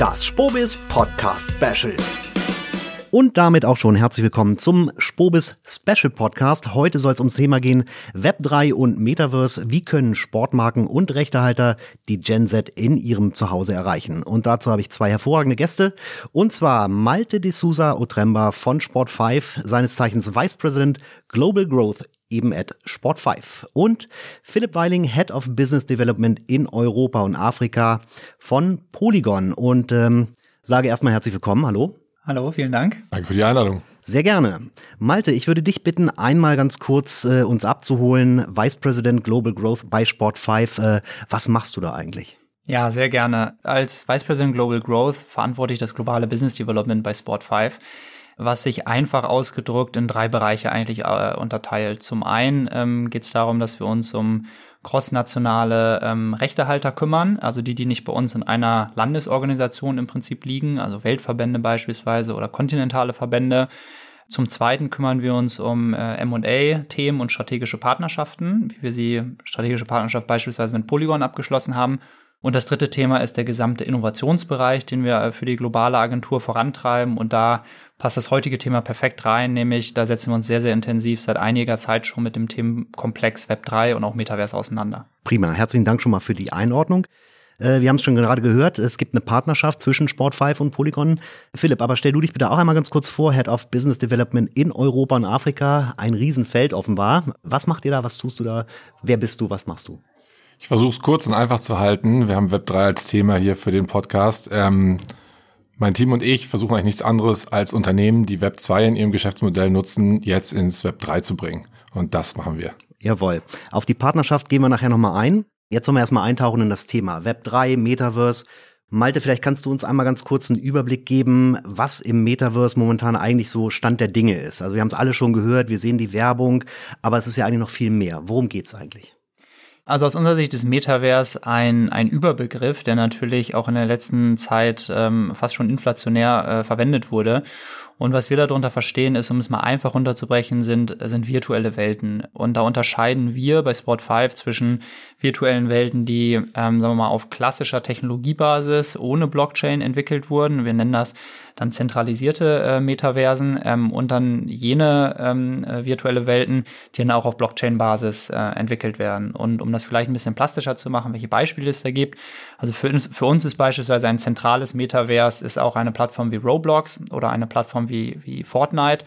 das Spobis Podcast Special. Und damit auch schon herzlich willkommen zum Spobis Special Podcast. Heute soll es ums Thema gehen Web3 und Metaverse. Wie können Sportmarken und Rechtehalter die Gen Z in ihrem Zuhause erreichen? Und dazu habe ich zwei hervorragende Gäste. Und zwar Malte de Sousa Otremba von Sport5, seines Zeichens Vice President Global Growth eben at Sport5 und Philipp Weiling, Head of Business Development in Europa und Afrika von Polygon und ähm, sage erstmal herzlich willkommen. Hallo. Hallo, vielen Dank. Danke für die Einladung. Sehr gerne. Malte, ich würde dich bitten, einmal ganz kurz äh, uns abzuholen. Vice President Global Growth bei Sport5. Äh, was machst du da eigentlich? Ja, sehr gerne. Als Vice President Global Growth verantworte ich das globale Business Development bei Sport5 was sich einfach ausgedrückt in drei Bereiche eigentlich äh, unterteilt. Zum einen ähm, geht es darum, dass wir uns um crossnationale ähm, Rechtehalter kümmern, also die, die nicht bei uns in einer Landesorganisation im Prinzip liegen, also Weltverbände beispielsweise oder kontinentale Verbände. Zum Zweiten kümmern wir uns um äh, M&A-Themen und strategische Partnerschaften, wie wir sie strategische Partnerschaft beispielsweise mit Polygon abgeschlossen haben. Und das dritte Thema ist der gesamte Innovationsbereich, den wir für die globale Agentur vorantreiben. Und da passt das heutige Thema perfekt rein, nämlich da setzen wir uns sehr, sehr intensiv seit einiger Zeit schon mit dem Themenkomplex Web3 und auch Metaverse auseinander. Prima, herzlichen Dank schon mal für die Einordnung. Äh, wir haben es schon gerade gehört, es gibt eine Partnerschaft zwischen Sport5 und Polygon. Philipp, aber stell du dich bitte auch einmal ganz kurz vor, Head of Business Development in Europa und Afrika. Ein Riesenfeld offenbar. Was macht ihr da? Was tust du da? Wer bist du? Was machst du? Ich versuche es kurz und einfach zu halten. Wir haben Web3 als Thema hier für den Podcast. Ähm, mein Team und ich versuchen eigentlich nichts anderes als Unternehmen, die Web2 in ihrem Geschäftsmodell nutzen, jetzt ins Web3 zu bringen. Und das machen wir. Jawohl. Auf die Partnerschaft gehen wir nachher nochmal ein. Jetzt sollen wir erstmal eintauchen in das Thema Web3, Metaverse. Malte, vielleicht kannst du uns einmal ganz kurz einen Überblick geben, was im Metaverse momentan eigentlich so Stand der Dinge ist. Also wir haben es alle schon gehört, wir sehen die Werbung, aber es ist ja eigentlich noch viel mehr. Worum geht's eigentlich? Also aus unserer Sicht ist Metaverse ein, ein Überbegriff, der natürlich auch in der letzten Zeit ähm, fast schon inflationär äh, verwendet wurde. Und was wir darunter verstehen, ist, um es mal einfach runterzubrechen, sind, sind virtuelle Welten. Und da unterscheiden wir bei Sport 5 zwischen virtuellen Welten, die, ähm, sagen wir mal, auf klassischer Technologiebasis ohne Blockchain entwickelt wurden. Wir nennen das dann zentralisierte äh, Metaversen ähm, und dann jene ähm, äh, virtuelle Welten, die dann auch auf Blockchain-Basis äh, entwickelt werden. Und um das vielleicht ein bisschen plastischer zu machen, welche Beispiele es da gibt. Also für uns, für uns ist beispielsweise ein zentrales Metaverse ist auch eine Plattform wie Roblox oder eine Plattform wie, wie Fortnite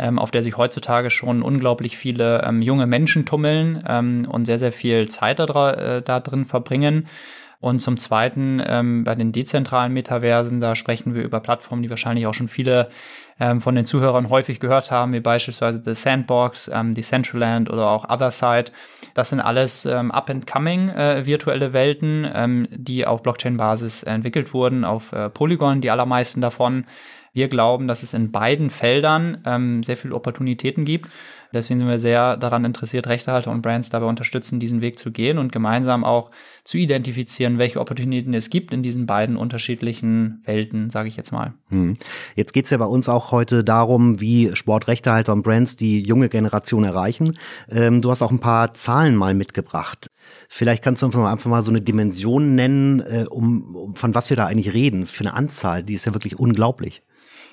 ähm, auf der sich heutzutage schon unglaublich viele ähm, junge Menschen tummeln ähm, und sehr, sehr viel Zeit da, äh, da drin verbringen. Und zum Zweiten ähm, bei den dezentralen Metaversen, da sprechen wir über Plattformen, die wahrscheinlich auch schon viele ähm, von den Zuhörern häufig gehört haben, wie beispielsweise The Sandbox, ähm, Decentraland oder auch Otherside. Das sind alles ähm, up-and-coming äh, virtuelle Welten, ähm, die auf Blockchain-Basis entwickelt wurden, auf äh, Polygon, die allermeisten davon. Wir glauben, dass es in beiden Feldern ähm, sehr viele Opportunitäten gibt. Deswegen sind wir sehr daran interessiert, Rechtehalter und Brands dabei unterstützen, diesen Weg zu gehen und gemeinsam auch zu identifizieren, welche Opportunitäten es gibt in diesen beiden unterschiedlichen Welten, sage ich jetzt mal. Hm. Jetzt geht's ja bei uns auch heute darum, wie Sportrechtehalter und Brands die junge Generation erreichen. Ähm, du hast auch ein paar Zahlen mal mitgebracht. Vielleicht kannst du einfach mal so eine Dimension nennen, äh, um, um von was wir da eigentlich reden, für eine Anzahl, die ist ja wirklich unglaublich.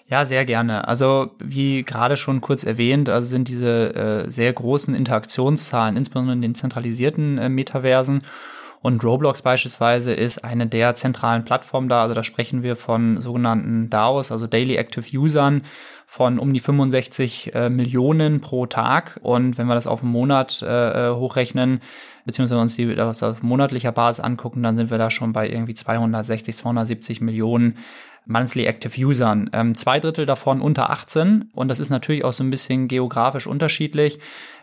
Ja, sehr gerne. Also wie gerade schon kurz erwähnt, also sind diese äh, sehr großen Interaktionszahlen, insbesondere in den zentralisierten äh, Metaversen. Und Roblox beispielsweise ist eine der zentralen Plattformen da. Also da sprechen wir von sogenannten DAOs, also Daily Active Usern, von um die 65 äh, Millionen pro Tag. Und wenn wir das auf einen Monat äh, äh hochrechnen, beziehungsweise uns die das auf monatlicher Basis angucken, dann sind wir da schon bei irgendwie 260, 270 Millionen Monthly Active Usern. Ähm, zwei Drittel davon unter 18 und das ist natürlich auch so ein bisschen geografisch unterschiedlich.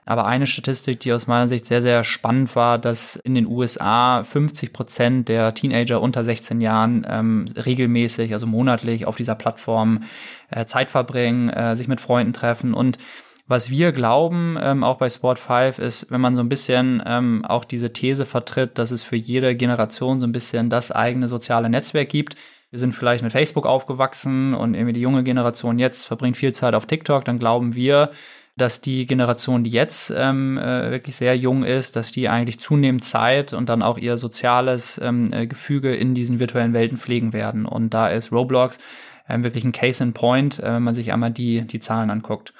Aber eine Statistik, die aus meiner Sicht sehr, sehr spannend war, dass in den USA 50 Prozent der Teenager unter 16 Jahren ähm, regelmäßig, also monatlich auf dieser Plattform äh, Zeit verbringen, äh, sich mit Freunden treffen und was wir glauben, ähm, auch bei Sport 5, ist, wenn man so ein bisschen ähm, auch diese These vertritt, dass es für jede Generation so ein bisschen das eigene soziale Netzwerk gibt, wir sind vielleicht mit Facebook aufgewachsen und irgendwie die junge Generation jetzt verbringt viel Zeit auf TikTok, dann glauben wir, dass die Generation, die jetzt ähm, äh, wirklich sehr jung ist, dass die eigentlich zunehmend Zeit und dann auch ihr soziales ähm, äh, Gefüge in diesen virtuellen Welten pflegen werden. Und da ist Roblox ähm, wirklich ein Case in Point, äh, wenn man sich einmal die, die Zahlen anguckt.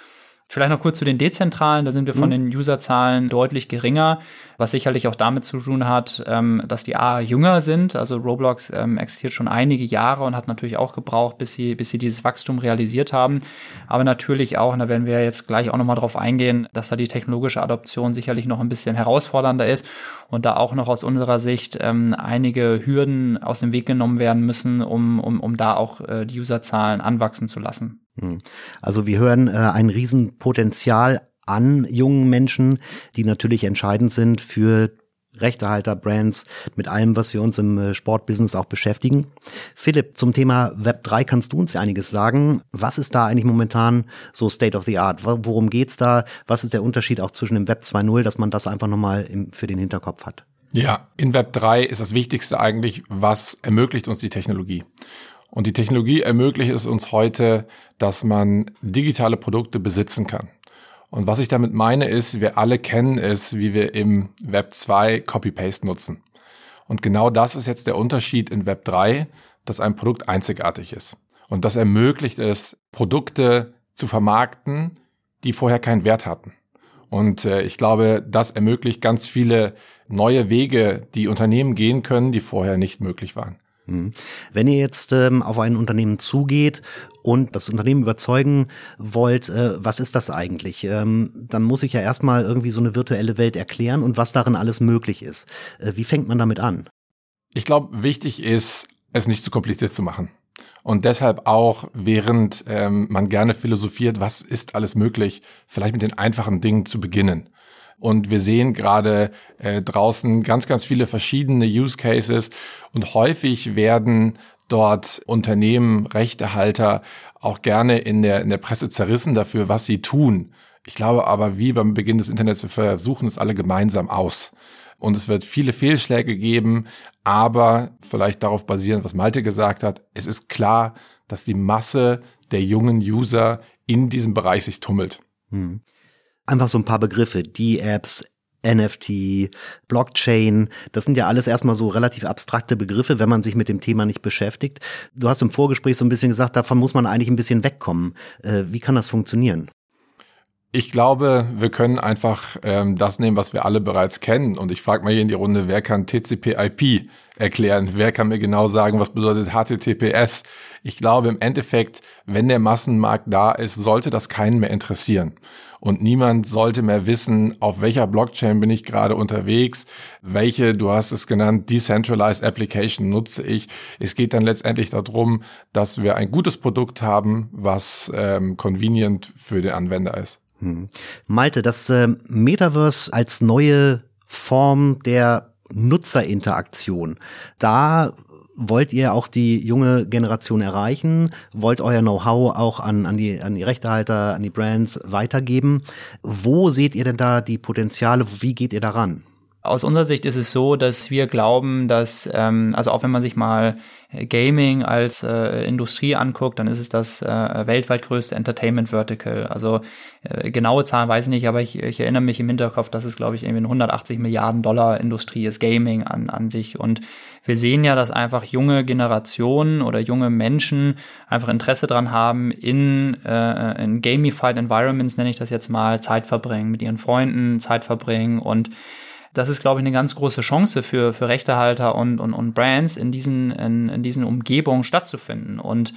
Vielleicht noch kurz zu den dezentralen. Da sind wir von mhm. den Userzahlen deutlich geringer, was sicherlich auch damit zu tun hat, ähm, dass die A jünger sind. Also Roblox ähm, existiert schon einige Jahre und hat natürlich auch gebraucht, bis sie, bis sie dieses Wachstum realisiert haben. Aber natürlich auch, und da werden wir jetzt gleich auch nochmal drauf eingehen, dass da die technologische Adoption sicherlich noch ein bisschen herausfordernder ist und da auch noch aus unserer Sicht ähm, einige Hürden aus dem Weg genommen werden müssen, um, um, um da auch äh, die Userzahlen anwachsen zu lassen. Hm. Also wir hören äh, ein Riesenpotenzial an jungen Menschen, die natürlich entscheidend sind für Rechtehalter, Brands, mit allem, was wir uns im äh, Sportbusiness auch beschäftigen. Philipp, zum Thema Web 3 kannst du uns ja einiges sagen. Was ist da eigentlich momentan so State of the Art? Worum geht's da? Was ist der Unterschied auch zwischen dem Web 2.0, dass man das einfach nochmal für den Hinterkopf hat? Ja, in Web 3 ist das Wichtigste eigentlich, was ermöglicht uns die Technologie. Und die Technologie ermöglicht es uns heute, dass man digitale Produkte besitzen kann. Und was ich damit meine ist, wir alle kennen es, wie wir im Web 2 Copy-Paste nutzen. Und genau das ist jetzt der Unterschied in Web 3, dass ein Produkt einzigartig ist. Und das ermöglicht es, Produkte zu vermarkten, die vorher keinen Wert hatten. Und äh, ich glaube, das ermöglicht ganz viele neue Wege, die Unternehmen gehen können, die vorher nicht möglich waren. Mhm. Wenn ihr jetzt ähm, auf ein Unternehmen zugeht und das Unternehmen überzeugen wollt, äh, was ist das eigentlich? Ähm, dann muss ich ja erstmal irgendwie so eine virtuelle Welt erklären und was darin alles möglich ist. Äh, wie fängt man damit an? Ich glaube, wichtig ist, es nicht zu kompliziert zu machen. Und deshalb auch, während ähm, man gerne philosophiert, was ist alles möglich, vielleicht mit den einfachen Dingen zu beginnen. Und wir sehen gerade äh, draußen ganz, ganz viele verschiedene Use Cases und häufig werden dort Unternehmen, Rechtehalter auch gerne in der, in der Presse zerrissen dafür, was sie tun. Ich glaube aber, wie beim Beginn des Internets, wir versuchen es alle gemeinsam aus. Und es wird viele Fehlschläge geben, aber vielleicht darauf basierend, was Malte gesagt hat, es ist klar, dass die Masse der jungen User in diesem Bereich sich tummelt. Hm einfach so ein paar Begriffe, die Apps, NFT, Blockchain, das sind ja alles erstmal so relativ abstrakte Begriffe, wenn man sich mit dem Thema nicht beschäftigt. Du hast im Vorgespräch so ein bisschen gesagt, davon muss man eigentlich ein bisschen wegkommen. Äh, wie kann das funktionieren? Ich glaube, wir können einfach ähm, das nehmen, was wir alle bereits kennen. Und ich frage mal hier in die Runde, wer kann TCP/IP erklären? Wer kann mir genau sagen, was bedeutet HTTPS? Ich glaube, im Endeffekt, wenn der Massenmarkt da ist, sollte das keinen mehr interessieren. Und niemand sollte mehr wissen, auf welcher Blockchain bin ich gerade unterwegs, welche, du hast es genannt, Decentralized Application nutze ich. Es geht dann letztendlich darum, dass wir ein gutes Produkt haben, was ähm, convenient für den Anwender ist. Hm. Malte, das äh, Metaverse als neue Form der Nutzerinteraktion. Da wollt ihr auch die junge Generation erreichen? Wollt euer Know-how auch an, an, die, an die Rechtehalter, an die Brands weitergeben? Wo seht ihr denn da die Potenziale? Wie geht ihr daran? Aus unserer Sicht ist es so, dass wir glauben, dass, ähm, also auch wenn man sich mal Gaming als äh, Industrie anguckt, dann ist es das äh, weltweit größte Entertainment Vertical. Also äh, genaue Zahlen weiß ich nicht, aber ich, ich erinnere mich im Hinterkopf, dass es, glaube ich, irgendwie eine 180 Milliarden Dollar Industrie ist, Gaming an, an sich. Und wir sehen ja, dass einfach junge Generationen oder junge Menschen einfach Interesse dran haben, in, äh, in gamified Environments, nenne ich das jetzt mal, Zeit verbringen, mit ihren Freunden Zeit verbringen und das ist, glaube ich, eine ganz große Chance für, für Rechtehalter und, und, und Brands in diesen, in, in diesen Umgebungen stattzufinden. Und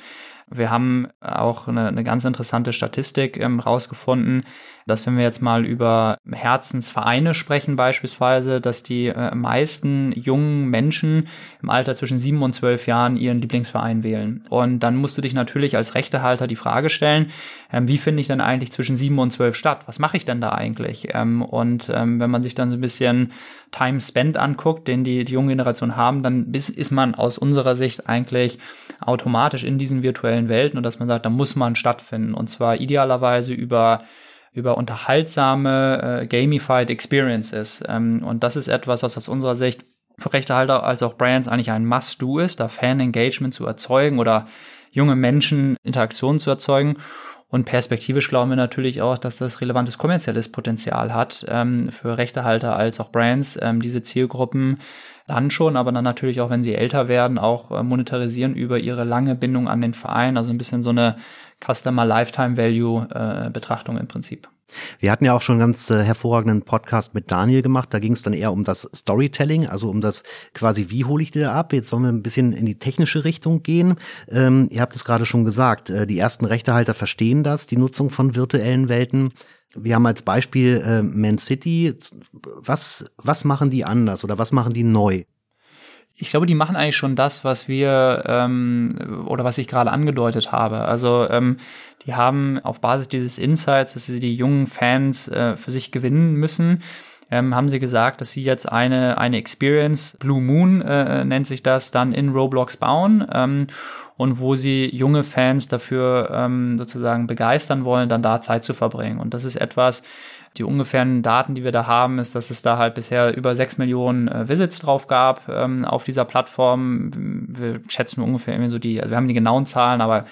wir haben auch eine, eine ganz interessante Statistik ähm, rausgefunden, dass wenn wir jetzt mal über Herzensvereine sprechen beispielsweise, dass die äh, meisten jungen Menschen im Alter zwischen sieben und zwölf Jahren ihren Lieblingsverein wählen. Und dann musst du dich natürlich als Rechtehalter die Frage stellen, ähm, wie finde ich denn eigentlich zwischen sieben und zwölf statt? Was mache ich denn da eigentlich? Ähm, und ähm, wenn man sich dann so ein bisschen Time Spent anguckt, den die, die junge Generation haben, dann ist, ist man aus unserer Sicht eigentlich automatisch in diesen virtuellen Welten und dass man sagt, da muss man stattfinden. Und zwar idealerweise über über unterhaltsame, äh, gamified Experiences. Ähm, und das ist etwas, was aus unserer Sicht für Rechtehalter als auch Brands eigentlich ein Must-Do ist, da Fan-Engagement zu erzeugen oder junge Menschen Interaktionen zu erzeugen. Und perspektivisch glauben wir natürlich auch, dass das relevantes kommerzielles Potenzial hat ähm, für Rechtehalter als auch Brands, ähm, diese Zielgruppen dann schon, aber dann natürlich auch, wenn sie älter werden, auch äh, monetarisieren über ihre lange Bindung an den Verein. Also ein bisschen so eine Customer Lifetime Value äh, Betrachtung im Prinzip. Wir hatten ja auch schon einen ganz äh, hervorragenden Podcast mit Daniel gemacht. Da ging es dann eher um das Storytelling, also um das quasi, wie hole ich dir ab? Jetzt sollen wir ein bisschen in die technische Richtung gehen. Ähm, ihr habt es gerade schon gesagt, äh, die ersten Rechtehalter verstehen das, die Nutzung von virtuellen Welten. Wir haben als Beispiel äh, Man City. Was, was machen die anders oder was machen die neu? ich glaube, die machen eigentlich schon das, was wir ähm, oder was ich gerade angedeutet habe. Also ähm, die haben auf Basis dieses Insights, dass sie die jungen Fans äh, für sich gewinnen müssen, ähm, haben sie gesagt, dass sie jetzt eine, eine Experience, Blue Moon äh, nennt sich das, dann in Roblox bauen ähm, und wo sie junge Fans dafür ähm, sozusagen begeistern wollen, dann da Zeit zu verbringen. Und das ist etwas, die ungefähren Daten, die wir da haben, ist, dass es da halt bisher über sechs Millionen äh, Visits drauf gab ähm, auf dieser Plattform. Wir schätzen ungefähr irgendwie so die, also wir haben die genauen Zahlen, aber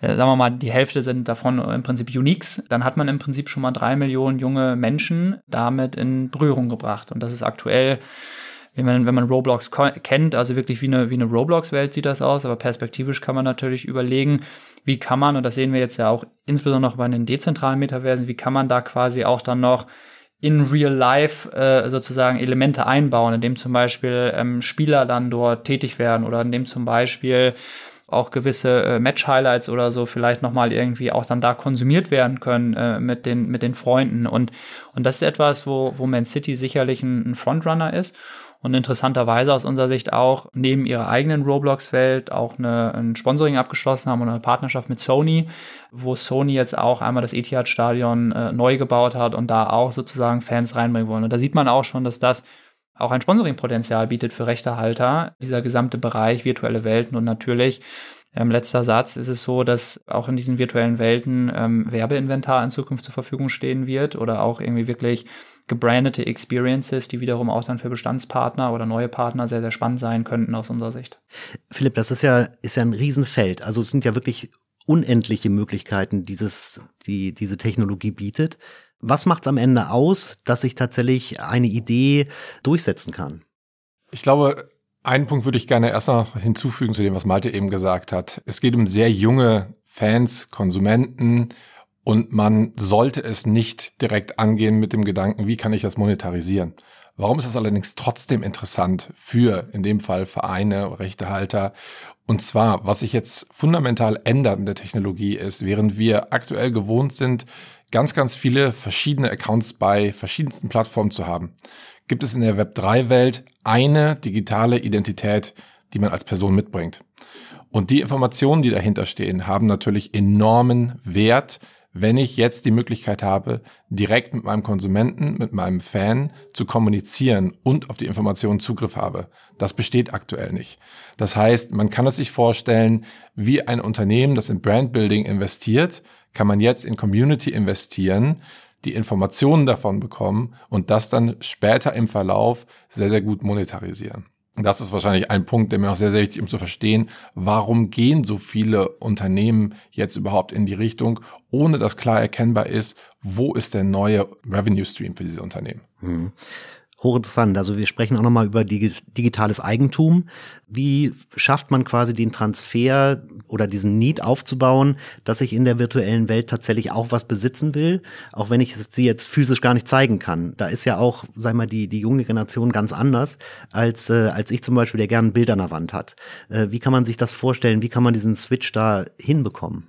äh, sagen wir mal, die Hälfte sind davon im Prinzip Uniques. Dann hat man im Prinzip schon mal drei Millionen junge Menschen damit in Berührung gebracht. Und das ist aktuell wenn man, wenn man Roblox kennt, also wirklich wie eine, wie eine Roblox-Welt sieht das aus, aber perspektivisch kann man natürlich überlegen, wie kann man, und das sehen wir jetzt ja auch insbesondere bei den dezentralen Metaversen, wie kann man da quasi auch dann noch in real life äh, sozusagen Elemente einbauen, indem zum Beispiel ähm, Spieler dann dort tätig werden oder indem zum Beispiel auch gewisse äh, Match-Highlights oder so vielleicht nochmal irgendwie auch dann da konsumiert werden können äh, mit, den, mit den Freunden. Und, und das ist etwas, wo, wo Man City sicherlich ein, ein Frontrunner ist und interessanterweise aus unserer Sicht auch neben ihrer eigenen Roblox-Welt auch eine, ein Sponsoring abgeschlossen haben und eine Partnerschaft mit Sony, wo Sony jetzt auch einmal das Etihad-Stadion äh, neu gebaut hat und da auch sozusagen Fans reinbringen wollen. Und da sieht man auch schon, dass das auch ein Sponsoring-Potenzial bietet für Rechtehalter, dieser gesamte Bereich virtuelle Welten und natürlich ähm, letzter Satz ist es so, dass auch in diesen virtuellen Welten ähm, Werbeinventar in Zukunft zur Verfügung stehen wird oder auch irgendwie wirklich gebrandete Experiences, die wiederum auch dann für Bestandspartner oder neue Partner sehr, sehr spannend sein könnten aus unserer Sicht. Philipp, das ist ja, ist ja ein Riesenfeld. Also es sind ja wirklich unendliche Möglichkeiten, dieses, die diese Technologie bietet. Was macht es am Ende aus, dass sich tatsächlich eine Idee durchsetzen kann? Ich glaube, einen Punkt würde ich gerne erst noch hinzufügen zu dem, was Malte eben gesagt hat. Es geht um sehr junge Fans, Konsumenten, und man sollte es nicht direkt angehen mit dem Gedanken, wie kann ich das monetarisieren? Warum ist es allerdings trotzdem interessant für, in dem Fall Vereine, Rechtehalter? Und zwar, was sich jetzt fundamental ändert in der Technologie ist, während wir aktuell gewohnt sind, ganz, ganz viele verschiedene Accounts bei verschiedensten Plattformen zu haben, gibt es in der Web3-Welt eine digitale Identität, die man als Person mitbringt. Und die Informationen, die dahinter stehen, haben natürlich enormen Wert, wenn ich jetzt die Möglichkeit habe, direkt mit meinem Konsumenten, mit meinem Fan zu kommunizieren und auf die Informationen Zugriff habe. Das besteht aktuell nicht. Das heißt, man kann es sich vorstellen, wie ein Unternehmen, das in Brandbuilding investiert, kann man jetzt in Community investieren, die Informationen davon bekommen und das dann später im Verlauf sehr, sehr gut monetarisieren. Das ist wahrscheinlich ein Punkt, der mir auch sehr, sehr wichtig ist, um zu verstehen, warum gehen so viele Unternehmen jetzt überhaupt in die Richtung, ohne dass klar erkennbar ist, wo ist der neue Revenue Stream für diese Unternehmen. Hm hochinteressant. Also wir sprechen auch nochmal über digitales Eigentum. Wie schafft man quasi den Transfer oder diesen Need aufzubauen, dass ich in der virtuellen Welt tatsächlich auch was besitzen will, auch wenn ich sie jetzt physisch gar nicht zeigen kann. Da ist ja auch, sag mal, die, die junge Generation ganz anders als, äh, als ich zum Beispiel, der gerne ein Bild an der Wand hat. Äh, wie kann man sich das vorstellen? Wie kann man diesen Switch da hinbekommen?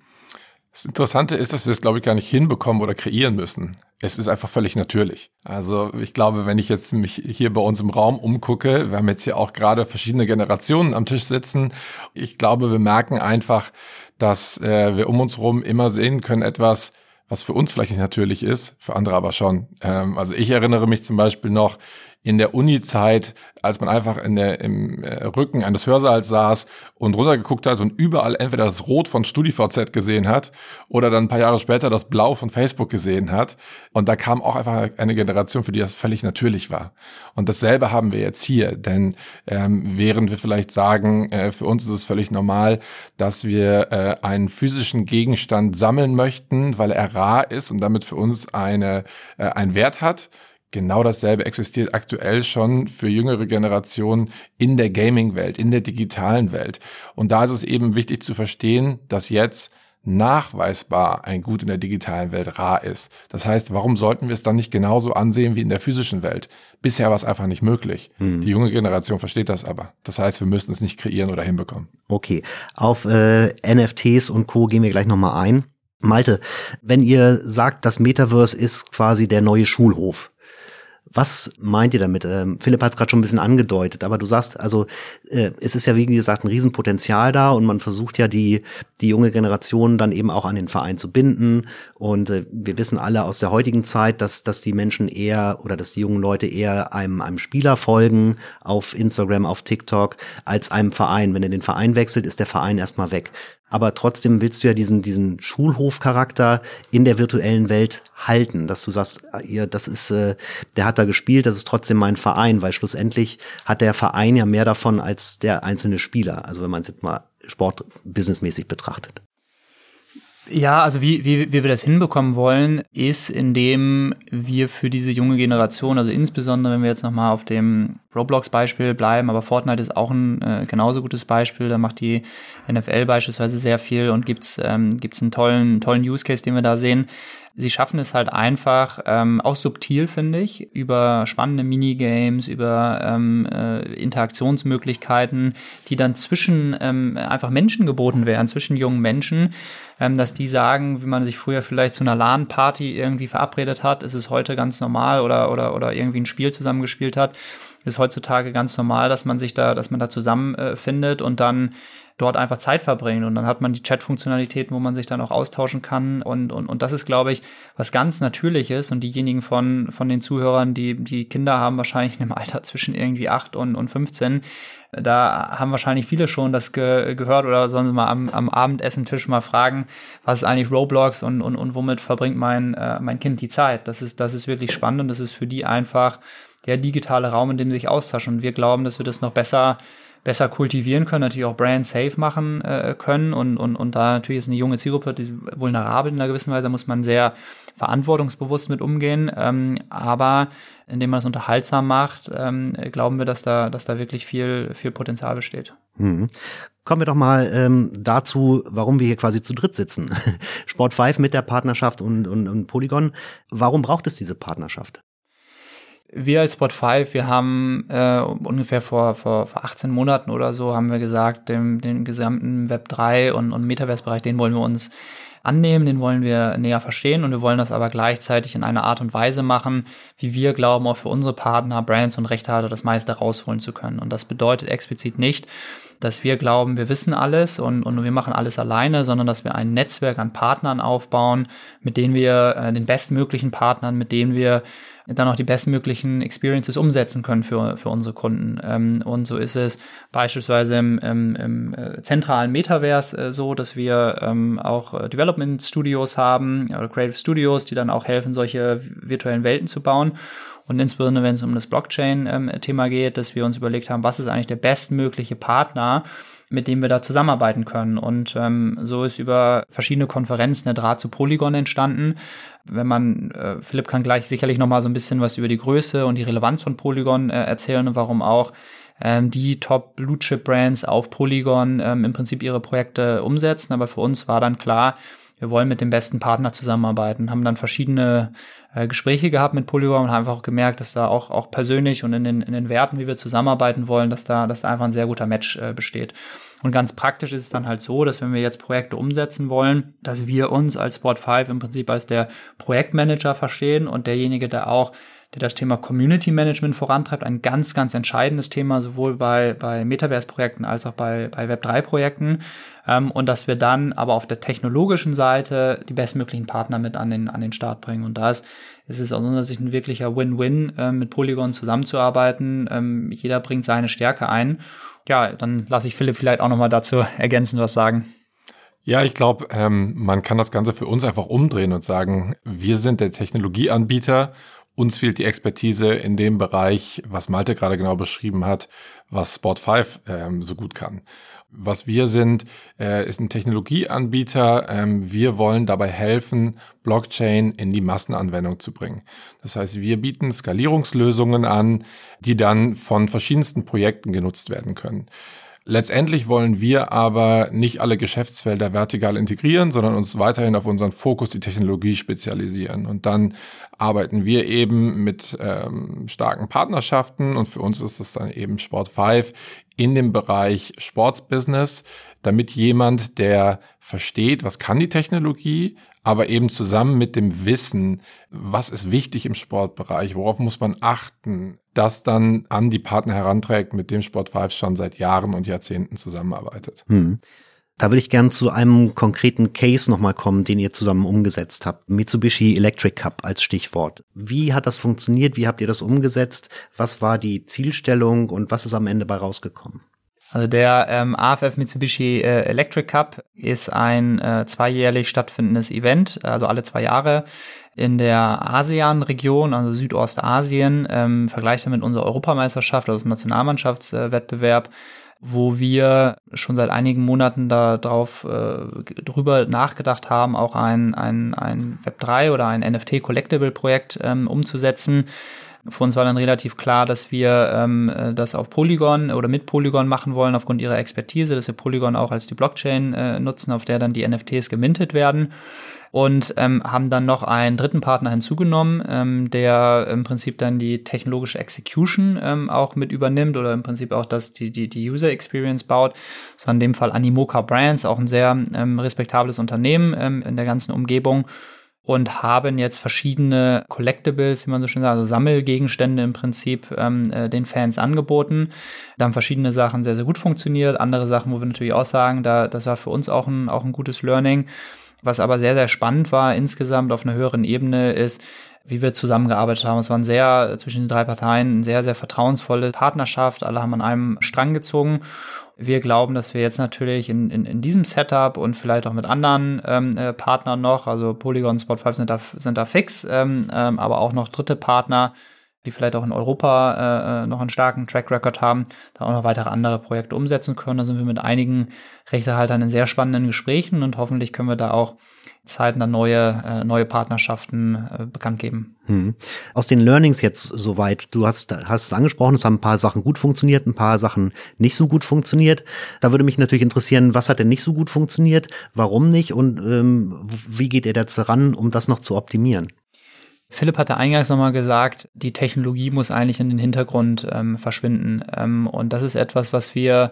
Das Interessante ist, dass wir es, glaube ich, gar nicht hinbekommen oder kreieren müssen. Es ist einfach völlig natürlich. Also ich glaube, wenn ich jetzt mich hier bei uns im Raum umgucke, wir haben jetzt hier auch gerade verschiedene Generationen am Tisch sitzen. Ich glaube, wir merken einfach, dass äh, wir um uns herum immer sehen können, etwas, was für uns vielleicht nicht natürlich ist, für andere aber schon. Ähm, also ich erinnere mich zum Beispiel noch, in der Uni-Zeit, als man einfach in der, im äh, Rücken eines Hörsaals saß und runtergeguckt hat und überall entweder das Rot von StudiVZ gesehen hat oder dann ein paar Jahre später das Blau von Facebook gesehen hat. Und da kam auch einfach eine Generation, für die das völlig natürlich war. Und dasselbe haben wir jetzt hier, denn ähm, während wir vielleicht sagen, äh, für uns ist es völlig normal, dass wir äh, einen physischen Gegenstand sammeln möchten, weil er rar ist und damit für uns eine, äh, einen Wert hat, Genau dasselbe existiert aktuell schon für jüngere Generationen in der Gaming-Welt, in der digitalen Welt. Und da ist es eben wichtig zu verstehen, dass jetzt nachweisbar ein Gut in der digitalen Welt rar ist. Das heißt, warum sollten wir es dann nicht genauso ansehen wie in der physischen Welt? Bisher war es einfach nicht möglich. Hm. Die junge Generation versteht das aber. Das heißt, wir müssen es nicht kreieren oder hinbekommen. Okay, auf äh, NFTs und Co gehen wir gleich nochmal ein. Malte, wenn ihr sagt, das Metaverse ist quasi der neue Schulhof, was meint ihr damit? Ähm, Philipp hat es gerade schon ein bisschen angedeutet, aber du sagst, also äh, es ist ja wie gesagt ein Riesenpotenzial da und man versucht ja die, die junge Generation dann eben auch an den Verein zu binden. Und äh, wir wissen alle aus der heutigen Zeit, dass, dass die Menschen eher oder dass die jungen Leute eher einem, einem Spieler folgen auf Instagram, auf TikTok, als einem Verein. Wenn er den Verein wechselt, ist der Verein erstmal weg aber trotzdem willst du ja diesen, diesen Schulhofcharakter in der virtuellen Welt halten, dass du sagst, ja, das ist, äh, der hat da gespielt, das ist trotzdem mein Verein, weil schlussendlich hat der Verein ja mehr davon als der einzelne Spieler. Also wenn man es jetzt mal sportbusinessmäßig betrachtet. Ja, also wie, wie, wie wir das hinbekommen wollen, ist, indem wir für diese junge Generation, also insbesondere wenn wir jetzt nochmal auf dem Roblox-Beispiel bleiben, aber Fortnite ist auch ein äh, genauso gutes Beispiel, da macht die NFL beispielsweise sehr viel und gibt's ähm, gibt's einen tollen, tollen Use Case, den wir da sehen. Sie schaffen es halt einfach, ähm, auch subtil, finde ich, über spannende Minigames, über ähm, äh, Interaktionsmöglichkeiten, die dann zwischen ähm, einfach Menschen geboten werden, zwischen jungen Menschen, ähm, dass die sagen, wie man sich früher vielleicht zu einer LAN-Party irgendwie verabredet hat, ist es heute ganz normal oder, oder, oder irgendwie ein Spiel zusammengespielt hat ist heutzutage ganz normal, dass man sich da, dass man da zusammenfindet äh, und dann dort einfach Zeit verbringen. Und dann hat man die Chat-Funktionalitäten, wo man sich dann auch austauschen kann. Und, und, und das ist, glaube ich, was ganz Natürliches. Und diejenigen von, von den Zuhörern, die, die Kinder haben, wahrscheinlich in einem Alter zwischen irgendwie acht und, und 15, da haben wahrscheinlich viele schon das ge gehört oder sollen sie mal am, am Abendessentisch mal fragen, was ist eigentlich Roblox und, und, und womit verbringt mein, äh, mein Kind die Zeit? Das ist, das ist wirklich spannend und das ist für die einfach der digitale Raum, in dem sich austauschen. Und wir glauben, dass wir das noch besser besser kultivieren können, natürlich auch brand safe machen äh, können und, und, und da natürlich ist eine junge Zielgruppe, die vulnerabel in einer gewissen Weise, muss man sehr verantwortungsbewusst mit umgehen, ähm, aber indem man es unterhaltsam macht, ähm, glauben wir, dass da, dass da wirklich viel, viel Potenzial besteht. Mhm. Kommen wir doch mal ähm, dazu, warum wir hier quasi zu dritt sitzen. Sport 5 mit der Partnerschaft und, und, und Polygon. Warum braucht es diese Partnerschaft? Wir als Spot 5, wir haben äh, ungefähr vor, vor, vor 18 Monaten oder so, haben wir gesagt, dem, den gesamten Web 3 und, und Metaverse-Bereich, den wollen wir uns annehmen, den wollen wir näher verstehen und wir wollen das aber gleichzeitig in einer Art und Weise machen, wie wir glauben, auch für unsere Partner, Brands und Rechtehalter das meiste rausholen zu können. Und das bedeutet explizit nicht, dass wir glauben, wir wissen alles und, und wir machen alles alleine, sondern dass wir ein Netzwerk an Partnern aufbauen, mit denen wir, äh, den bestmöglichen Partnern, mit denen wir dann auch die bestmöglichen Experiences umsetzen können für, für unsere Kunden. Ähm, und so ist es beispielsweise im, im, im äh, zentralen Metaverse äh, so, dass wir ähm, auch äh, Development Studios haben oder Creative Studios, die dann auch helfen, solche virtuellen Welten zu bauen. Und insbesondere, wenn es um das Blockchain-Thema ähm, geht, dass wir uns überlegt haben, was ist eigentlich der bestmögliche Partner, mit dem wir da zusammenarbeiten können. Und ähm, so ist über verschiedene Konferenzen der Draht zu Polygon entstanden. Wenn man, äh, Philipp kann gleich sicherlich noch mal so ein bisschen was über die Größe und die Relevanz von Polygon äh, erzählen und warum auch ähm, die Top Blue Chip Brands auf Polygon ähm, im Prinzip ihre Projekte umsetzen. Aber für uns war dann klar, wir wollen mit dem besten Partner zusammenarbeiten, haben dann verschiedene äh, Gespräche gehabt mit Polygon und haben einfach auch gemerkt, dass da auch, auch persönlich und in den, in den Werten, wie wir zusammenarbeiten wollen, dass da, dass da einfach ein sehr guter Match äh, besteht. Und ganz praktisch ist es dann halt so, dass wenn wir jetzt Projekte umsetzen wollen, dass wir uns als Sport 5 im Prinzip als der Projektmanager verstehen und derjenige, der auch der das Thema Community Management vorantreibt. Ein ganz, ganz entscheidendes Thema, sowohl bei, bei Metaverse-Projekten als auch bei, bei Web3-Projekten. Ähm, und dass wir dann aber auf der technologischen Seite die bestmöglichen Partner mit an den, an den Start bringen. Und da ist, es aus unserer Sicht ein wirklicher Win-Win, äh, mit Polygon zusammenzuarbeiten. Ähm, jeder bringt seine Stärke ein. Ja, dann lasse ich Philipp vielleicht auch nochmal dazu ergänzen, was sagen. Ja, ich glaube, ähm, man kann das Ganze für uns einfach umdrehen und sagen, wir sind der Technologieanbieter. Uns fehlt die Expertise in dem Bereich, was Malte gerade genau beschrieben hat, was Sport 5 ähm, so gut kann. Was wir sind, äh, ist ein Technologieanbieter. Ähm, wir wollen dabei helfen, Blockchain in die Massenanwendung zu bringen. Das heißt, wir bieten Skalierungslösungen an, die dann von verschiedensten Projekten genutzt werden können. Letztendlich wollen wir aber nicht alle Geschäftsfelder vertikal integrieren, sondern uns weiterhin auf unseren Fokus, die Technologie, spezialisieren. Und dann arbeiten wir eben mit ähm, starken Partnerschaften und für uns ist es dann eben Sport 5 in dem Bereich Sportsbusiness, damit jemand, der versteht, was kann die Technologie, aber eben zusammen mit dem Wissen, was ist wichtig im Sportbereich, worauf muss man achten, das dann an die Partner heranträgt, mit dem Sport 5 schon seit Jahren und Jahrzehnten zusammenarbeitet. Hm. Da würde ich gern zu einem konkreten Case nochmal kommen, den ihr zusammen umgesetzt habt. Mitsubishi Electric Cup als Stichwort. Wie hat das funktioniert? Wie habt ihr das umgesetzt? Was war die Zielstellung und was ist am Ende bei rausgekommen? Also der ähm, AFF Mitsubishi äh, Electric Cup ist ein äh, zweijährlich stattfindendes Event, also alle zwei Jahre in der ASEAN-Region, also Südostasien, ähm, vergleicht mit unserer Europameisterschaft, also Nationalmannschaftswettbewerb, wo wir schon seit einigen Monaten darauf äh, drüber nachgedacht haben, auch ein, ein, ein Web3 oder ein NFT-Collectible-Projekt ähm, umzusetzen für uns war dann relativ klar, dass wir ähm, äh, das auf Polygon oder mit Polygon machen wollen, aufgrund ihrer Expertise, dass wir Polygon auch als die Blockchain äh, nutzen, auf der dann die NFTs gemintet werden. Und ähm, haben dann noch einen dritten Partner hinzugenommen, ähm, der im Prinzip dann die technologische Execution ähm, auch mit übernimmt oder im Prinzip auch das, die, die, die User Experience baut. Das war in dem Fall Animoca Brands, auch ein sehr ähm, respektables Unternehmen ähm, in der ganzen Umgebung und haben jetzt verschiedene Collectibles, wie man so schön sagt, also Sammelgegenstände im Prinzip ähm, äh, den Fans angeboten. Da haben verschiedene Sachen sehr, sehr gut funktioniert. Andere Sachen, wo wir natürlich auch sagen, da, das war für uns auch ein, auch ein gutes Learning. Was aber sehr, sehr spannend war insgesamt auf einer höheren Ebene ist, wie wir zusammengearbeitet haben. Es waren sehr, zwischen den drei Parteien, eine sehr, sehr vertrauensvolle Partnerschaft. Alle haben an einem Strang gezogen wir glauben, dass wir jetzt natürlich in, in, in diesem Setup und vielleicht auch mit anderen ähm, äh, Partnern noch, also Polygon, Spot5 sind da, sind da fix, ähm, ähm, aber auch noch dritte Partner, die vielleicht auch in Europa äh, äh, noch einen starken Track Record haben, da auch noch weitere andere Projekte umsetzen können. Da sind wir mit einigen Rechtehaltern in sehr spannenden Gesprächen und hoffentlich können wir da auch zeitnah neue, äh, neue Partnerschaften äh, bekannt geben. Hm. Aus den Learnings jetzt soweit, du hast, hast es angesprochen, es haben ein paar Sachen gut funktioniert, ein paar Sachen nicht so gut funktioniert. Da würde mich natürlich interessieren, was hat denn nicht so gut funktioniert, warum nicht und ähm, wie geht ihr jetzt ran, um das noch zu optimieren? Philipp hatte eingangs nochmal gesagt, die Technologie muss eigentlich in den Hintergrund ähm, verschwinden. Ähm, und das ist etwas, was wir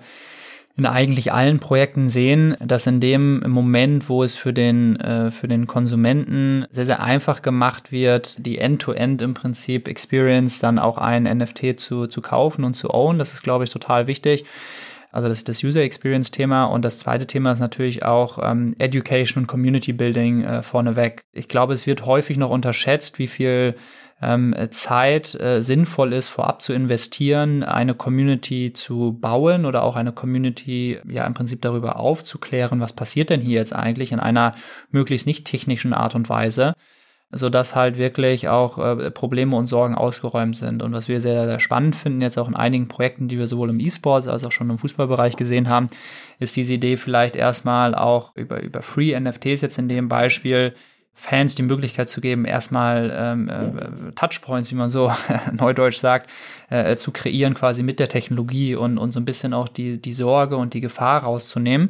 in eigentlich allen Projekten sehen, dass in dem Moment, wo es für den, äh, für den Konsumenten sehr, sehr einfach gemacht wird, die End-to-End -End im Prinzip Experience dann auch ein NFT zu, zu kaufen und zu own, das ist, glaube ich, total wichtig. Also das ist das User Experience Thema und das zweite Thema ist natürlich auch ähm, Education und Community Building äh, vorneweg. Ich glaube, es wird häufig noch unterschätzt, wie viel ähm, Zeit äh, sinnvoll ist, vorab zu investieren, eine Community zu bauen oder auch eine Community ja im Prinzip darüber aufzuklären, was passiert denn hier jetzt eigentlich in einer möglichst nicht technischen Art und Weise so dass halt wirklich auch äh, Probleme und Sorgen ausgeräumt sind. Und was wir sehr, sehr spannend finden, jetzt auch in einigen Projekten, die wir sowohl im E-Sports als auch schon im Fußballbereich gesehen haben, ist diese Idee vielleicht erstmal auch über, über Free NFTs jetzt in dem Beispiel Fans die Möglichkeit zu geben, erstmal ähm, äh, Touchpoints, wie man so neudeutsch sagt, äh, zu kreieren, quasi mit der Technologie und, und so ein bisschen auch die, die Sorge und die Gefahr rauszunehmen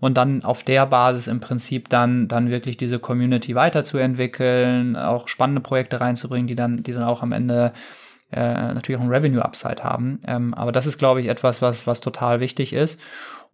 und dann auf der Basis im Prinzip dann, dann wirklich diese Community weiterzuentwickeln, auch spannende Projekte reinzubringen, die dann, die dann auch am Ende äh, natürlich auch ein Revenue-Upside haben. Ähm, aber das ist, glaube ich, etwas, was, was total wichtig ist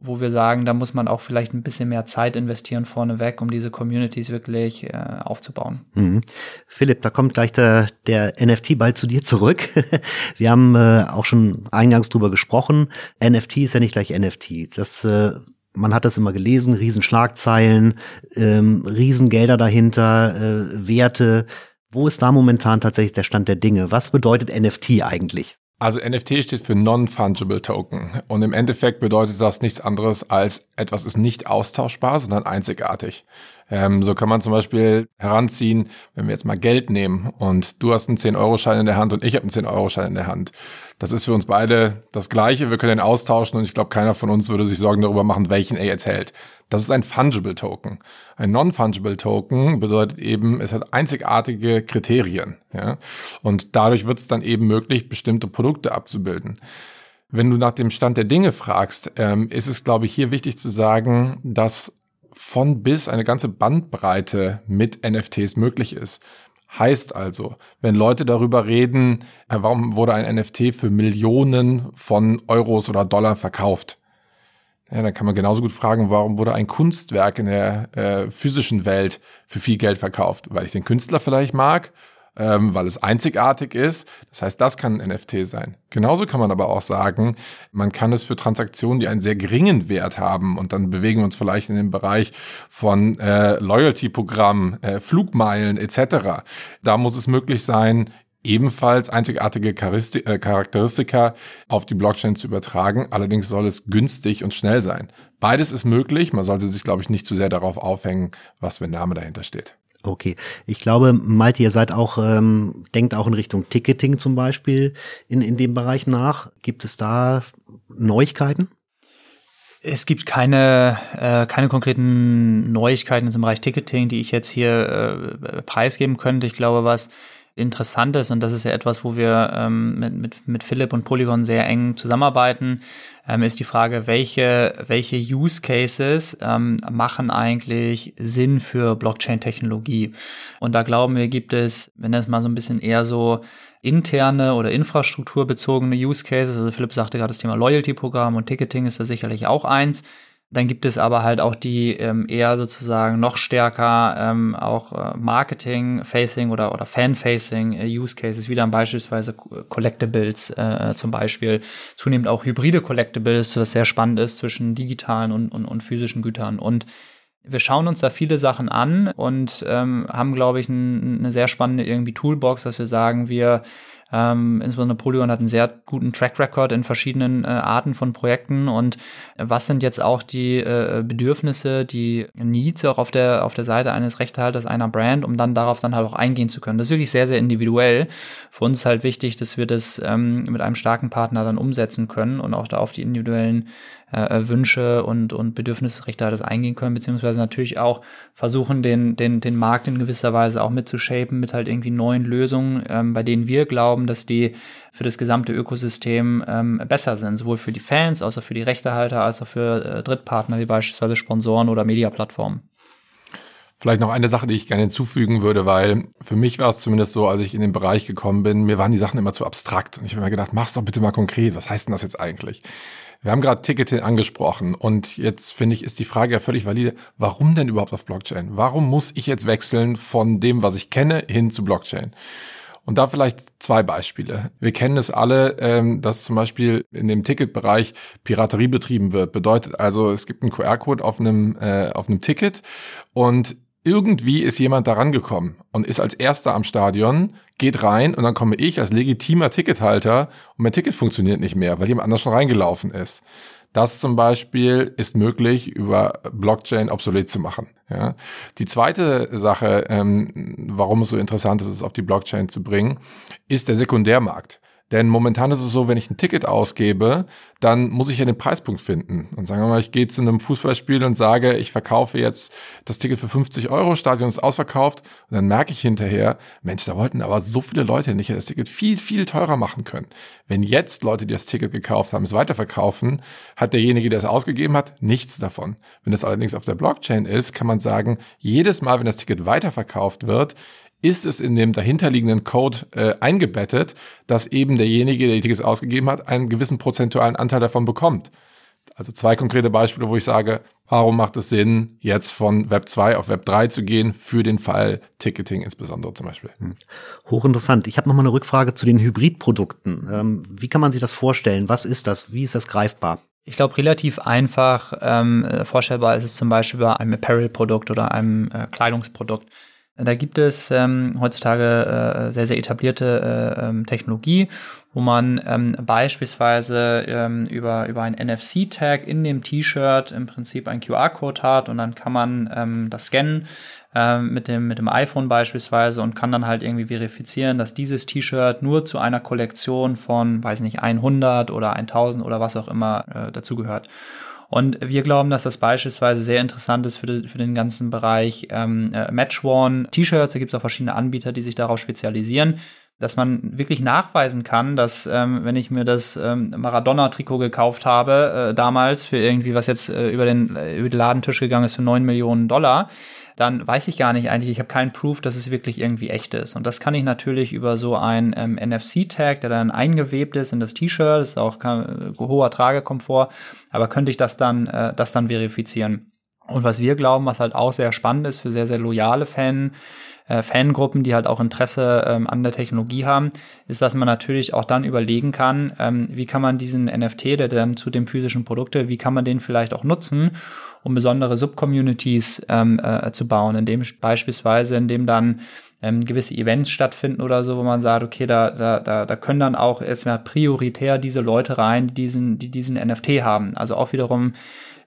wo wir sagen, da muss man auch vielleicht ein bisschen mehr Zeit investieren vorneweg, um diese Communities wirklich äh, aufzubauen. Mhm. Philipp, da kommt gleich der, der NFT bald zu dir zurück. wir haben äh, auch schon eingangs drüber gesprochen. NFT ist ja nicht gleich NFT. Das äh, man hat das immer gelesen, Riesenschlagzeilen, ähm, Riesengelder dahinter, äh, Werte. Wo ist da momentan tatsächlich der Stand der Dinge? Was bedeutet NFT eigentlich? Also NFT steht für Non-Fungible Token und im Endeffekt bedeutet das nichts anderes als etwas ist nicht austauschbar, sondern einzigartig. Ähm, so kann man zum Beispiel heranziehen, wenn wir jetzt mal Geld nehmen und du hast einen 10-Euro-Schein in der Hand und ich habe einen 10-Euro-Schein in der Hand. Das ist für uns beide das Gleiche. Wir können den austauschen und ich glaube, keiner von uns würde sich Sorgen darüber machen, welchen er jetzt hält. Das ist ein Fungible Token. Ein Non-Fungible Token bedeutet eben, es hat einzigartige Kriterien. Ja? Und dadurch wird es dann eben möglich, bestimmte Produkte abzubilden. Wenn du nach dem Stand der Dinge fragst, ähm, ist es, glaube ich, hier wichtig zu sagen, dass von bis eine ganze Bandbreite mit NFTs möglich ist. Heißt also, wenn Leute darüber reden, äh, warum wurde ein NFT für Millionen von Euros oder Dollar verkauft, ja, dann kann man genauso gut fragen, warum wurde ein Kunstwerk in der äh, physischen Welt für viel Geld verkauft? Weil ich den Künstler vielleicht mag ähm, weil es einzigartig ist. Das heißt, das kann ein NFT sein. Genauso kann man aber auch sagen, man kann es für Transaktionen, die einen sehr geringen Wert haben, und dann bewegen wir uns vielleicht in den Bereich von äh, Loyalty-Programmen, äh, Flugmeilen etc. Da muss es möglich sein, ebenfalls einzigartige äh, Charakteristika auf die Blockchain zu übertragen. Allerdings soll es günstig und schnell sein. Beides ist möglich. Man sollte sich, glaube ich, nicht zu sehr darauf aufhängen, was für ein Name dahinter steht. Okay, ich glaube, Malte, ihr seid auch, ähm, denkt auch in Richtung Ticketing zum Beispiel in, in dem Bereich nach. Gibt es da Neuigkeiten? Es gibt keine, äh, keine konkreten Neuigkeiten im Bereich Ticketing, die ich jetzt hier äh, preisgeben könnte. Ich glaube, was interessant ist, und das ist ja etwas, wo wir ähm, mit, mit, mit Philipp und Polygon sehr eng zusammenarbeiten, ähm, ist die Frage, welche, welche Use Cases ähm, machen eigentlich Sinn für Blockchain-Technologie? Und da glauben wir, gibt es, wenn das mal so ein bisschen eher so interne oder infrastrukturbezogene Use Cases, also Philipp sagte gerade das Thema Loyalty-Programm und Ticketing ist da sicherlich auch eins. Dann gibt es aber halt auch die ähm, eher sozusagen noch stärker ähm, auch äh, Marketing-Facing oder, oder Fan-Facing äh, wie dann beispielsweise Collectibles äh, zum Beispiel, zunehmend auch hybride Collectibles, was sehr spannend ist zwischen digitalen und, und, und physischen Gütern. Und wir schauen uns da viele Sachen an und ähm, haben, glaube ich, ein, eine sehr spannende irgendwie Toolbox, dass wir sagen, wir ähm, insbesondere Polygon hat einen sehr guten Track Record in verschiedenen äh, Arten von Projekten. Und was sind jetzt auch die äh, Bedürfnisse, die Needs auch auf der, auf der Seite eines Rechtehalters einer Brand, um dann darauf dann halt auch eingehen zu können? Das ist wirklich sehr, sehr individuell. Für uns ist halt wichtig, dass wir das ähm, mit einem starken Partner dann umsetzen können und auch da auf die individuellen äh, Wünsche und, und Bedürfnisse Rechtehalters eingehen können, beziehungsweise natürlich auch versuchen, den, den, den Markt in gewisser Weise auch mitzushapen mit halt irgendwie neuen Lösungen, ähm, bei denen wir glauben, dass die für das gesamte Ökosystem ähm, besser sind, sowohl für die Fans, als auch für die Rechtehalter, als auch für äh, Drittpartner wie beispielsweise Sponsoren oder Mediaplattformen. Vielleicht noch eine Sache, die ich gerne hinzufügen würde, weil für mich war es zumindest so, als ich in den Bereich gekommen bin, mir waren die Sachen immer zu abstrakt. Und ich habe mir gedacht, mach's doch bitte mal konkret. Was heißt denn das jetzt eigentlich? Wir haben gerade Ticketing angesprochen und jetzt finde ich, ist die Frage ja völlig valide. Warum denn überhaupt auf Blockchain? Warum muss ich jetzt wechseln von dem, was ich kenne, hin zu Blockchain? Und da vielleicht zwei Beispiele. Wir kennen es alle, ähm, dass zum Beispiel in dem Ticketbereich Piraterie betrieben wird. Bedeutet also, es gibt einen QR-Code auf einem, äh, auf einem Ticket und irgendwie ist jemand da rangekommen und ist als erster am Stadion, geht rein und dann komme ich als legitimer Tickethalter und mein Ticket funktioniert nicht mehr, weil jemand anders schon reingelaufen ist. Das zum Beispiel ist möglich, über Blockchain obsolet zu machen. Ja. Die zweite Sache, ähm, warum es so interessant ist, es auf die Blockchain zu bringen, ist der Sekundärmarkt. Denn momentan ist es so, wenn ich ein Ticket ausgebe, dann muss ich ja den Preispunkt finden. Und sagen wir mal, ich gehe zu einem Fußballspiel und sage, ich verkaufe jetzt das Ticket für 50 Euro, Stadion ist ausverkauft. Und dann merke ich hinterher, Mensch, da wollten aber so viele Leute nicht das Ticket viel, viel teurer machen können. Wenn jetzt Leute, die das Ticket gekauft haben, es weiterverkaufen, hat derjenige, der es ausgegeben hat, nichts davon. Wenn es allerdings auf der Blockchain ist, kann man sagen, jedes Mal, wenn das Ticket weiterverkauft wird, ist es in dem dahinterliegenden Code äh, eingebettet, dass eben derjenige, der die Tickets ausgegeben hat, einen gewissen prozentualen Anteil davon bekommt. Also zwei konkrete Beispiele, wo ich sage, warum macht es Sinn, jetzt von Web 2 auf Web 3 zu gehen, für den Fall Ticketing insbesondere zum Beispiel. Hm. Hochinteressant. Ich habe noch mal eine Rückfrage zu den Hybridprodukten. Ähm, wie kann man sich das vorstellen? Was ist das? Wie ist das greifbar? Ich glaube, relativ einfach ähm, vorstellbar ist es zum Beispiel bei einem Apparel-Produkt oder einem äh, Kleidungsprodukt. Da gibt es ähm, heutzutage äh, sehr, sehr etablierte äh, ähm, Technologie, wo man ähm, beispielsweise ähm, über, über ein NFC-Tag in dem T-Shirt im Prinzip einen QR-Code hat und dann kann man ähm, das scannen ähm, mit, dem, mit dem iPhone beispielsweise und kann dann halt irgendwie verifizieren, dass dieses T-Shirt nur zu einer Kollektion von, weiß nicht, 100 oder 1000 oder was auch immer äh, dazugehört. Und wir glauben, dass das beispielsweise sehr interessant ist für, die, für den ganzen Bereich ähm, äh, Match-Worn-T-Shirts. Da gibt es auch verschiedene Anbieter, die sich darauf spezialisieren dass man wirklich nachweisen kann, dass ähm, wenn ich mir das ähm, Maradona-Trikot gekauft habe, äh, damals für irgendwie, was jetzt äh, über, den, äh, über den Ladentisch gegangen ist für neun Millionen Dollar, dann weiß ich gar nicht eigentlich, ich habe keinen Proof, dass es wirklich irgendwie echt ist. Und das kann ich natürlich über so ein ähm, NFC-Tag, der dann eingewebt ist in das T-Shirt, ist auch kein, äh, hoher Tragekomfort, aber könnte ich das dann, äh, das dann verifizieren. Und was wir glauben, was halt auch sehr spannend ist für sehr, sehr loyale Fan, äh, Fangruppen, die halt auch Interesse ähm, an der Technologie haben, ist, dass man natürlich auch dann überlegen kann, ähm, wie kann man diesen NFT, der dann zu dem physischen Produkte, wie kann man den vielleicht auch nutzen, um besondere Subcommunities ähm, äh, zu bauen, indem beispielsweise, indem dann ähm, gewisse Events stattfinden oder so, wo man sagt, okay, da, da, da, da können dann auch erstmal prioritär diese Leute rein, die diesen, die diesen NFT haben. Also auch wiederum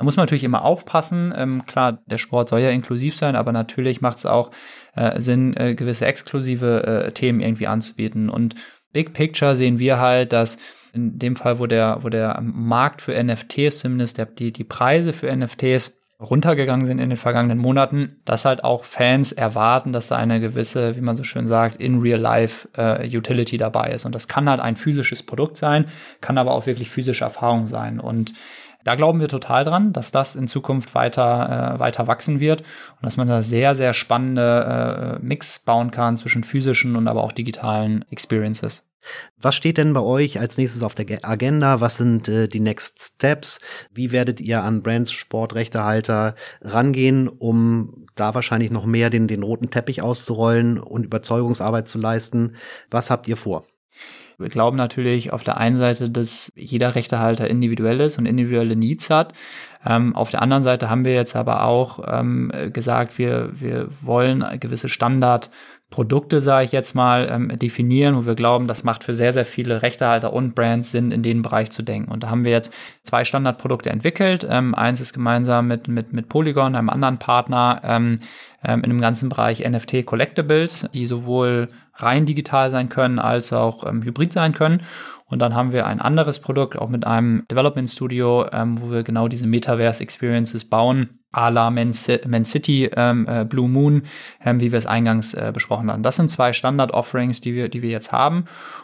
da muss man natürlich immer aufpassen. Ähm, klar, der Sport soll ja inklusiv sein, aber natürlich macht es auch äh, Sinn, äh, gewisse exklusive äh, Themen irgendwie anzubieten. Und Big Picture sehen wir halt, dass in dem Fall, wo der, wo der Markt für NFTs, zumindest der, die, die Preise für NFTs runtergegangen sind in den vergangenen Monaten, dass halt auch Fans erwarten, dass da eine gewisse, wie man so schön sagt, in real life äh, Utility dabei ist. Und das kann halt ein physisches Produkt sein, kann aber auch wirklich physische Erfahrung sein. Und da glauben wir total dran, dass das in Zukunft weiter, äh, weiter wachsen wird und dass man da sehr, sehr spannende äh, Mix bauen kann zwischen physischen und aber auch digitalen Experiences. Was steht denn bei euch als nächstes auf der Agenda? Was sind äh, die Next Steps? Wie werdet ihr an Brands Sportrechtehalter rangehen, um da wahrscheinlich noch mehr den, den roten Teppich auszurollen und Überzeugungsarbeit zu leisten? Was habt ihr vor? Wir glauben natürlich auf der einen Seite, dass jeder Rechtehalter individuell ist und individuelle Needs hat. Ähm, auf der anderen Seite haben wir jetzt aber auch ähm, gesagt, wir, wir wollen gewisse Standard Produkte, sage ich jetzt mal, ähm, definieren, wo wir glauben, das macht für sehr, sehr viele Rechtehalter und Brands Sinn, in den Bereich zu denken. Und da haben wir jetzt zwei Standardprodukte entwickelt. Ähm, eins ist gemeinsam mit, mit, mit Polygon, einem anderen Partner, ähm, ähm, in dem ganzen Bereich NFT Collectibles, die sowohl rein digital sein können als auch ähm, hybrid sein können. Und dann haben wir ein anderes Produkt, auch mit einem Development Studio, ähm, wo wir genau diese Metaverse Experiences bauen, a la Man, City, ähm, äh, Blue Moon, ähm, wie wir es eingangs äh, besprochen haben. Das sind zwei Standard-Offerings, die wir, die wir jetzt haben.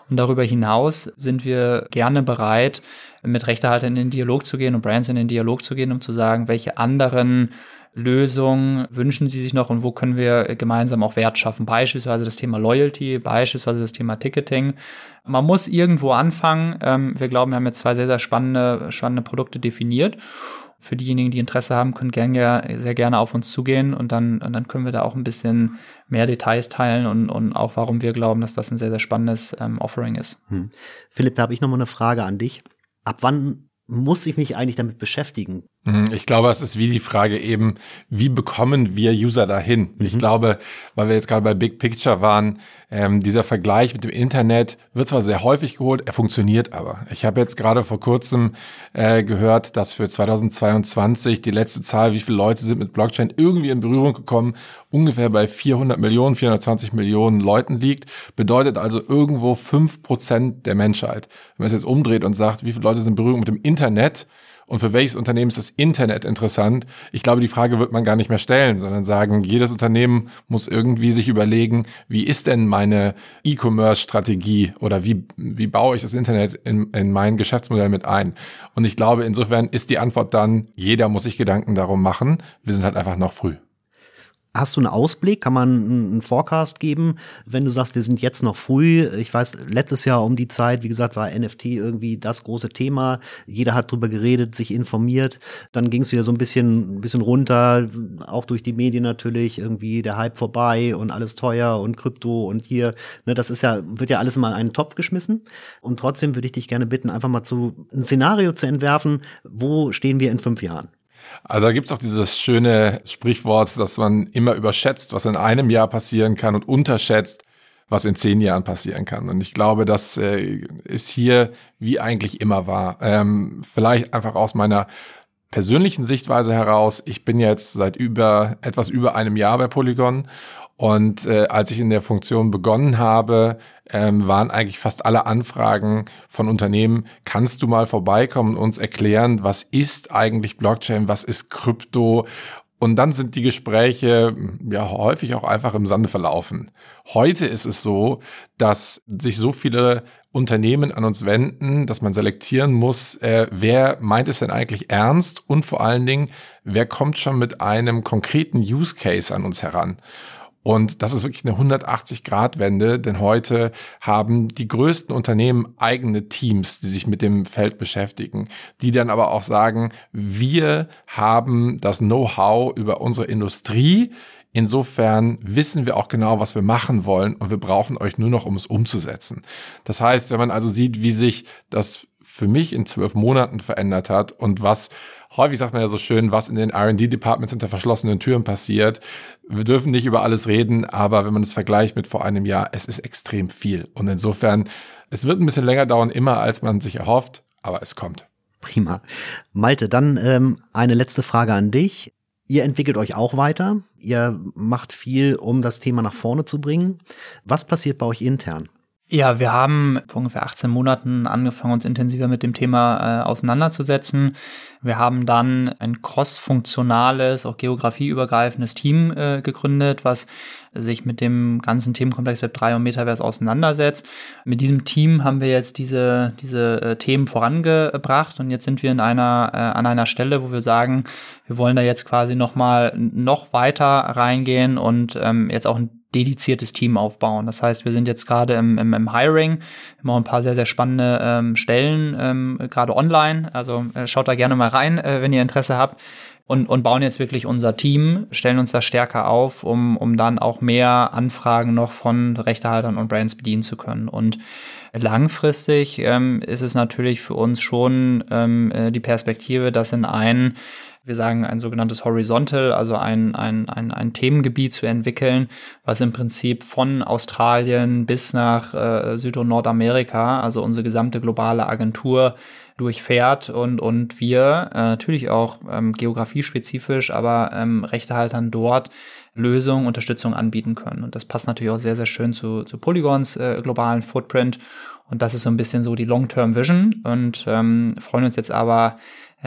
Und darüber hinaus sind wir gerne bereit, mit Rechtehaltern in den Dialog zu gehen und Brands in den Dialog zu gehen, um zu sagen, welche anderen Lösungen wünschen Sie sich noch und wo können wir gemeinsam auch Wert schaffen? Beispielsweise das Thema Loyalty, beispielsweise das Thema Ticketing. Man muss irgendwo anfangen. Ähm, wir glauben, wir haben jetzt zwei sehr, sehr spannende, spannende Produkte definiert. Für diejenigen, die Interesse haben, können gerne, sehr gerne auf uns zugehen und dann, und dann können wir da auch ein bisschen mehr Details teilen und, und auch warum wir glauben, dass das ein sehr, sehr spannendes ähm, Offering ist. Hm. Philipp, da habe ich nochmal eine Frage an dich. Ab wann muss ich mich eigentlich damit beschäftigen? Mhm, ich glaube, es ist wie die Frage eben, wie bekommen wir User dahin? Mhm. Ich glaube, weil wir jetzt gerade bei Big Picture waren, ähm, dieser Vergleich mit dem Internet wird zwar sehr häufig geholt, er funktioniert aber. Ich habe jetzt gerade vor kurzem äh, gehört, dass für 2022 die letzte Zahl, wie viele Leute sind mit Blockchain irgendwie in Berührung gekommen, ungefähr bei 400 Millionen, 420 Millionen Leuten liegt. Bedeutet also irgendwo fünf Prozent der Menschheit. Wenn man es jetzt umdreht und sagt, wie viele Leute sind in Berührung mit dem Internet, und für welches Unternehmen ist das Internet interessant? Ich glaube, die Frage wird man gar nicht mehr stellen, sondern sagen, jedes Unternehmen muss irgendwie sich überlegen, wie ist denn meine E-Commerce-Strategie oder wie, wie baue ich das Internet in, in mein Geschäftsmodell mit ein? Und ich glaube, insofern ist die Antwort dann, jeder muss sich Gedanken darum machen. Wir sind halt einfach noch früh. Hast du einen Ausblick? Kann man einen Forecast geben, wenn du sagst, wir sind jetzt noch früh? Ich weiß, letztes Jahr um die Zeit, wie gesagt, war NFT irgendwie das große Thema. Jeder hat drüber geredet, sich informiert. Dann ging es wieder so ein bisschen, ein bisschen runter, auch durch die Medien natürlich, irgendwie der Hype vorbei und alles teuer und Krypto und hier. Ne, das ist ja, wird ja alles mal in einen Topf geschmissen. Und trotzdem würde ich dich gerne bitten, einfach mal zu ein Szenario zu entwerfen, wo stehen wir in fünf Jahren? Also da gibt's auch dieses schöne Sprichwort, dass man immer überschätzt, was in einem Jahr passieren kann und unterschätzt, was in zehn Jahren passieren kann. Und ich glaube, das äh, ist hier wie eigentlich immer war. Ähm, vielleicht einfach aus meiner persönlichen Sichtweise heraus. Ich bin jetzt seit über etwas über einem Jahr bei Polygon und äh, als ich in der Funktion begonnen habe, ähm, waren eigentlich fast alle Anfragen von Unternehmen, kannst du mal vorbeikommen und uns erklären, was ist eigentlich Blockchain, was ist Krypto? Und dann sind die Gespräche ja häufig auch einfach im Sande verlaufen. Heute ist es so, dass sich so viele Unternehmen an uns wenden, dass man selektieren muss, äh, wer meint es denn eigentlich ernst und vor allen Dingen, wer kommt schon mit einem konkreten Use Case an uns heran. Und das ist wirklich eine 180-Grad-Wende, denn heute haben die größten Unternehmen eigene Teams, die sich mit dem Feld beschäftigen, die dann aber auch sagen, wir haben das Know-how über unsere Industrie. Insofern wissen wir auch genau, was wir machen wollen und wir brauchen euch nur noch, um es umzusetzen. Das heißt, wenn man also sieht, wie sich das für mich in zwölf Monaten verändert hat und was häufig sagt man ja so schön, was in den R&D-Departments hinter verschlossenen Türen passiert. Wir dürfen nicht über alles reden, aber wenn man es vergleicht mit vor einem Jahr, es ist extrem viel. Und insofern, es wird ein bisschen länger dauern, immer als man sich erhofft, aber es kommt. Prima. Malte, dann ähm, eine letzte Frage an dich. Ihr entwickelt euch auch weiter. Ihr macht viel, um das Thema nach vorne zu bringen. Was passiert bei euch intern? Ja, wir haben vor ungefähr 18 Monaten angefangen, uns intensiver mit dem Thema äh, auseinanderzusetzen. Wir haben dann ein cross-funktionales, auch geografieübergreifendes Team äh, gegründet, was sich mit dem ganzen Themenkomplex Web3 und Metaverse auseinandersetzt. Mit diesem Team haben wir jetzt diese, diese äh, Themen vorangebracht und jetzt sind wir in einer, äh, an einer Stelle, wo wir sagen, wir wollen da jetzt quasi nochmal noch weiter reingehen und ähm, jetzt auch ein dediziertes Team aufbauen. Das heißt, wir sind jetzt gerade im, im, im Hiring, auch ein paar sehr, sehr spannende ähm, Stellen, ähm, gerade online. Also äh, schaut da gerne mal rein, äh, wenn ihr Interesse habt. Und, und bauen jetzt wirklich unser Team, stellen uns da stärker auf, um, um dann auch mehr Anfragen noch von Rechtehaltern und Brands bedienen zu können. Und langfristig ähm, ist es natürlich für uns schon ähm, äh, die Perspektive, dass in einen wir sagen, ein sogenanntes Horizontal, also ein, ein, ein, ein Themengebiet zu entwickeln, was im Prinzip von Australien bis nach äh, Süd- und Nordamerika, also unsere gesamte globale Agentur durchfährt und, und wir äh, natürlich auch ähm, geografiespezifisch, aber ähm, Rechtehaltern dort Lösungen, Unterstützung anbieten können. Und das passt natürlich auch sehr, sehr schön zu, zu Polygons äh, globalen Footprint. Und das ist so ein bisschen so die Long-Term Vision und ähm, freuen uns jetzt aber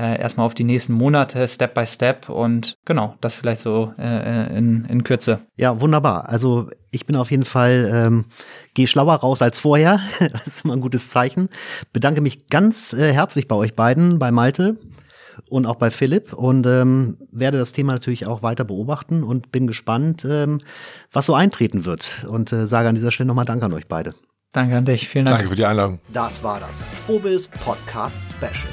äh, erstmal auf die nächsten Monate, Step by Step und genau, das vielleicht so äh, in, in Kürze. Ja, wunderbar. Also ich bin auf jeden Fall, ähm, gehe schlauer raus als vorher. das ist immer ein gutes Zeichen. Bedanke mich ganz äh, herzlich bei euch beiden, bei Malte und auch bei Philipp und ähm, werde das Thema natürlich auch weiter beobachten und bin gespannt, ähm, was so eintreten wird. Und äh, sage an dieser Stelle nochmal Dank an euch beide. Danke an dich, vielen Dank. Danke für die Einladung. Das war das Probis Podcast Special.